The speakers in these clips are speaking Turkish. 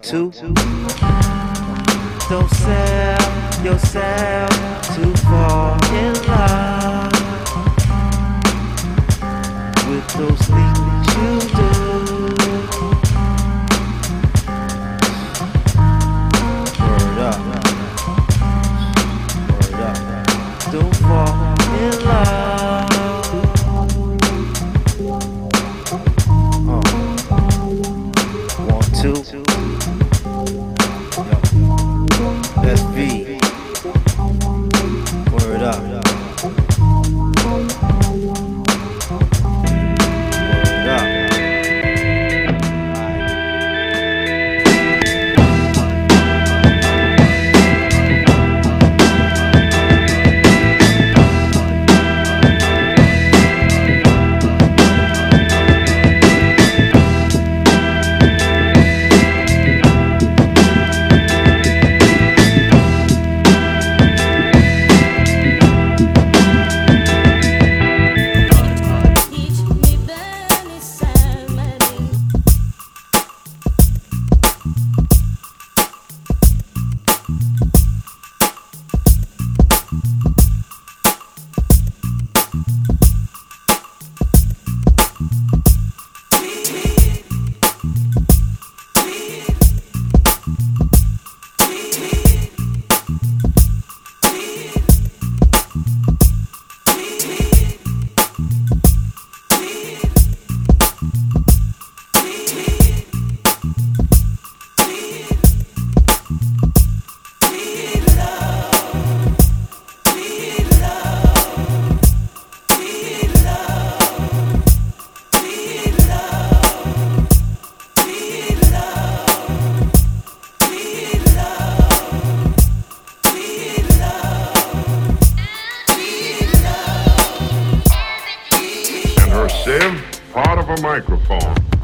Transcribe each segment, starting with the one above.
One. Don't sell yourself to fall in love with those things you do. Part of a microphone.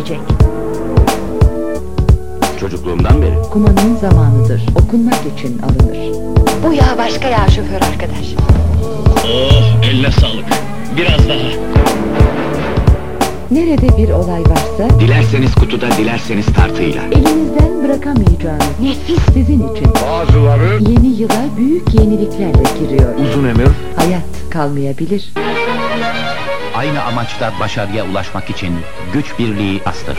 Gelecek. Çocukluğumdan beri. Okumanın zamanıdır. Okunmak için alınır. Bu yağ başka yağ şoför arkadaş. Oh eline sağlık. Biraz daha. Nerede bir olay varsa Dilerseniz kutuda, dilerseniz tartıyla. elinizden bırakamayacağınız Nefis. sizin için Bazıları yeni yıla büyük yeniliklerle giriyor. Uzun ömür, Hayat kalmayabilir. Aynı amaçta başarıya ulaşmak için güç birliği astır.